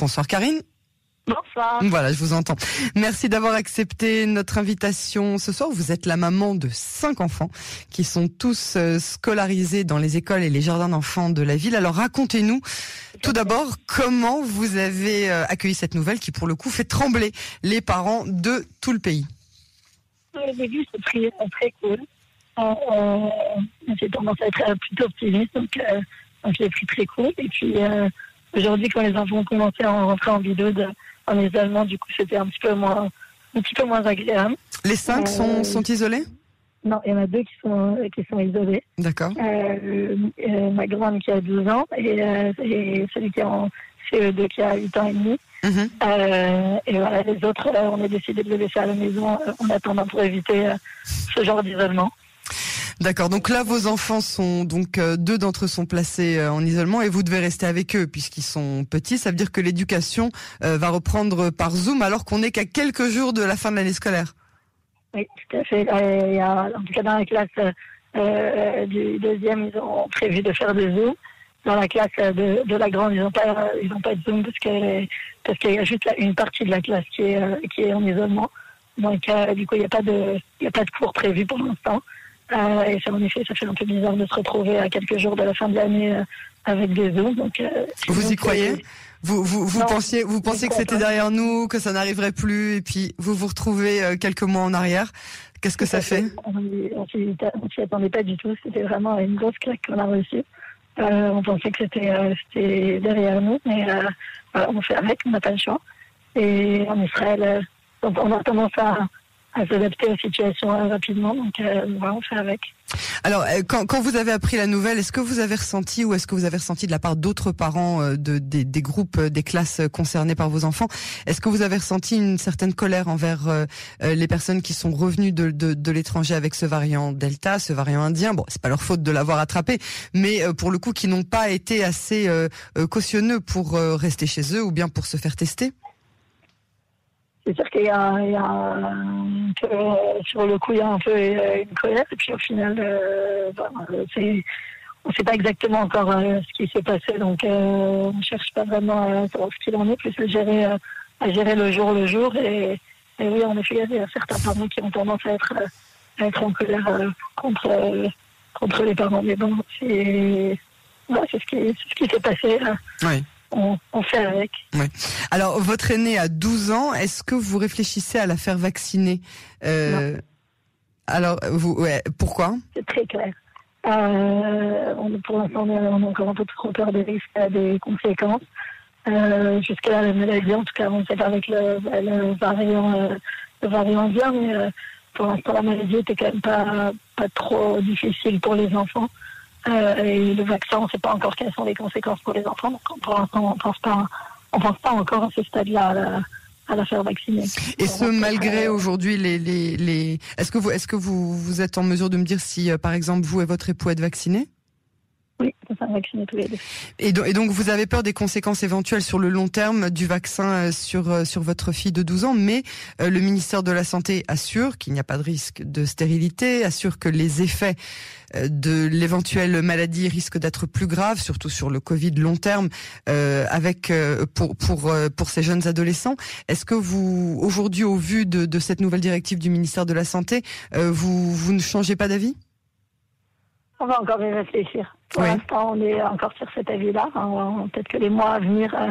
Bonsoir Karine. Bonsoir. Voilà, je vous entends. Merci d'avoir accepté notre invitation ce soir. Vous êtes la maman de cinq enfants qui sont tous euh, scolarisés dans les écoles et les jardins d'enfants de la ville. Alors racontez-nous tout d'abord comment vous avez euh, accueilli cette nouvelle qui pour le coup fait trembler les parents de tout le pays. Au début, c'est très, très cool. Euh, euh, J'ai tendance à être plutôt optimiste, donc, euh, donc je l'ai pris très cool. Et puis euh, aujourd'hui, quand les enfants ont commencé à rentrer en vidéo de, en isolement, du coup, c'était un petit peu moins, un petit peu moins agréable. Les cinq sont, Euh, sont isolés? Non, il y en a deux qui sont, qui sont isolés. D'accord. Euh, euh, ma grande qui a 12 ans et, euh, et celui qui est en CE2 qui a 8 ans et demi. Mhm. Euh, et voilà, les autres, euh, on a décidé de les laisser à la maison euh, en attendant pour éviter euh, ce genre d'isolement. D'accord. Donc là, vos enfants sont donc euh, deux d'entre eux sont placés euh, en isolement et vous devez rester avec eux puisqu'ils sont petits. Ça veut dire que l'éducation euh, va reprendre par Zoom alors qu'on n'est qu'à quelques jours de la fin de l'année scolaire. Oui, tout à fait. En tout cas, dans la classe du deuxième, ils ont prévu de faire des zooms. Dans la classe de, la grande, ils n'ont pas, ils pas de zoom parce qu'il y a juste une partie de la classe qui est, qui est en isolement. Donc, du coup, il n'y a pas de, a pas de cours prévu pour l'instant. Euh, et ça, en effet, ça fait un peu bizarre de se retrouver à quelques jours de la fin de l'année euh, avec des zooms. Donc, euh, Vous y croyez euh, Vous vous, vous Non, pensiez vous pensiez que c'était derrière nous, que ça n'arriverait plus et puis vous vous retrouvez quelques mois en arrière. Qu'est-ce que ça fait On on s'y attendait pas du tout. C'était vraiment une grosse claque qu'on a reçue. On pensait que c'était derrière nous, mais on fait avec, on n'a pas le choix. Et en Israël, on a tendance à, à s'adapter aux situations euh, rapidement, donc euh, voilà, on fait avec. Alors euh, quand, quand vous avez appris la nouvelle, est-ce que vous avez ressenti ou est-ce que vous avez ressenti de la part d'autres parents euh, de des, des groupes, euh, des classes concernées par vos enfants, est-ce que vous avez ressenti une certaine colère envers les personnes qui sont revenues de, de, de l'étranger avec ce variant Delta, ce variant indien? Bon, c'est pas leur faute de l'avoir attrapé, mais pour le coup qui n'ont pas été assez cautionneux pour rester chez eux ou bien pour se faire tester? C'est sûr qu'il y a, un peu, euh, sur le coup, il y a un peu euh, une colère, et puis au final, euh, c'est, on ne sait pas exactement encore ce qui s'est passé, donc on ne cherche pas vraiment à savoir ce qu'il en est, plus à gérer, à gérer le jour le jour. Et, oui, en effet, il y a certains parents qui ont tendance à être, à être en colère contre, contre les parents. Mais bon, c'est, c'est ce qui, c'est ce qui s'est passé. Oui. On, on fait avec. Alors, votre aîné a 12 ans. Est-ce que vous réfléchissez à la faire vacciner? Euh, Alors, vous, ouais, pourquoi? C'est très clair. Euh, on, pour l'instant, on a encore un peu trop peur des risques, euh, des conséquences. Euh, Jusqu'à la maladie, en tout cas, on sait pas avec le, le variant, le variant indien, mais pour l'instant, la maladie était quand même pas, pas trop difficile pour les enfants. Euh, et le vaccin, on ne sait pas encore quelles sont les conséquences pour les enfants. Donc, pour l'instant, on pense pas, on pense pas encore à ce stade-là à la, faire vacciner. Et ce, malgré aujourd'hui les, les, les... Est-ce que vous, est-ce que vous, vous êtes en mesure de me dire si, euh, par exemple, vous et votre époux êtes vaccinés? Oui, tous les deux. et, do- et donc, vous avez peur des conséquences éventuelles sur le long terme du vaccin euh, sur euh, sur votre fille de 12 ans, mais euh, le ministère de la Santé assure qu'il n'y a pas de risque de stérilité, assure que les effets euh, de l'éventuelle maladie risquent d'être plus graves, surtout sur le Covid long terme, euh, avec pour pour pour ces jeunes adolescents. Est-ce que vous aujourd'hui, au vu de, de cette nouvelle directive du ministère de la Santé, vous vous ne changez pas d'avis? On va encore y réfléchir. Pour Oui. l'instant, on est encore sur cet avis-là. Peut-être que les mois à venir euh,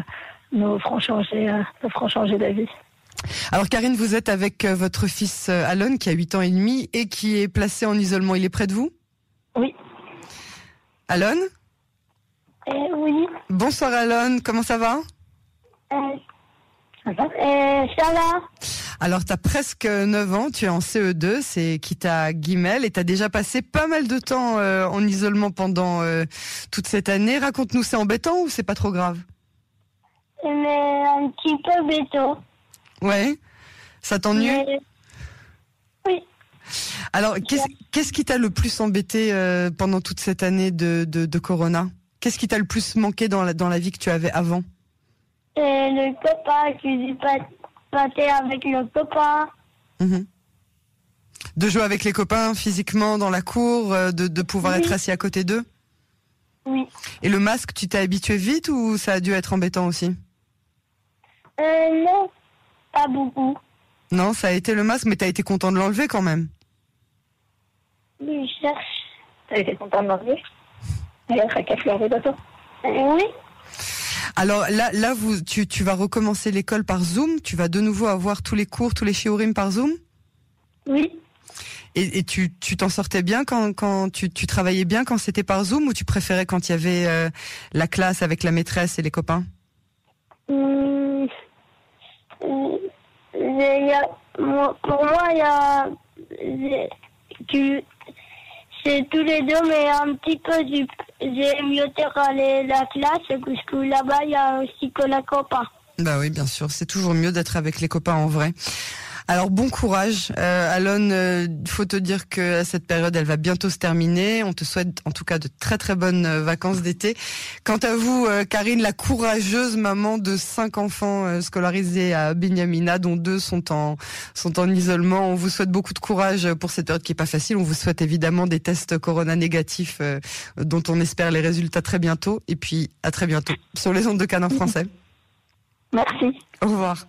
nous feront changer, euh, nous feront changer d'avis. Alors Karine, vous êtes avec euh, votre fils Alon qui a 8 ans et demi et qui est placé en isolement. Il est près de vous? Oui. Alon? Euh, oui, Bonsoir Alon, comment ça va? Euh, ça va. Euh, ça va. Alors tu as presque 9 ans, tu es en CE2, c'est Kita Guimel et tu as déjà passé pas mal de temps euh, en isolement pendant euh, toute cette année. Raconte-nous, c'est embêtant ou c'est pas trop grave? Mais un petit peu béton. Ouais Ça t'ennuie? Mais- Oui, Alors qu'est-ce qui t'a le plus embêté pendant toute cette année de, de, de Corona? Qu'est-ce qui t'a le plus manqué dans la, dans la vie que tu avais avant? Et le copain qui dit pas pâté avec le copain. Mhm. De jouer avec les copains physiquement dans la cour, euh, de, de pouvoir Oui. être assis à côté d'eux. Oui, Et le masque, tu t'es habitué vite ou ça a dû être embêtant aussi Euh, non, pas beaucoup. Non, ça a été le masque, mais t'as été content de l'enlever quand même. Oui, je cherche. T'as été content de l'enlever? Elle a. Euh, oui, Alors là, là, vous, tu, tu vas recommencer l'école par Zoom. Tu vas de nouveau avoir tous les cours, tous les shiurim par Zoom. oui. Et, et tu, tu t'en sortais bien quand, quand tu, tu travaillais bien quand c'était par Zoom ou tu préférais quand il y avait euh, la classe avec la maîtresse et les copains? Y a- moi- pour moi, il y a. tu- C'est tous les deux, mais un petit peu du. J'ai mieux aller la classe, parce que là-bas, il y a aussi que la copain. Bah oui, bien sûr. C'est toujours mieux d'être avec les copains en vrai. Alors bon courage, euh, Alon. euh, faut te dire que cette période, elle va bientôt se terminer. On te souhaite en tout cas de très très bonnes euh, vacances d'été. Quant à vous, euh, Karine, la courageuse maman de cinq enfants euh, scolarisés à Binyamina, dont deux sont en sont en isolement. On vous souhaite beaucoup de courage pour cette période qui est pas facile. On vous souhaite évidemment des tests Corona négatifs, euh, dont on espère les résultats très bientôt. Et puis à très bientôt sur les ondes de Canin français. Merci. Au revoir.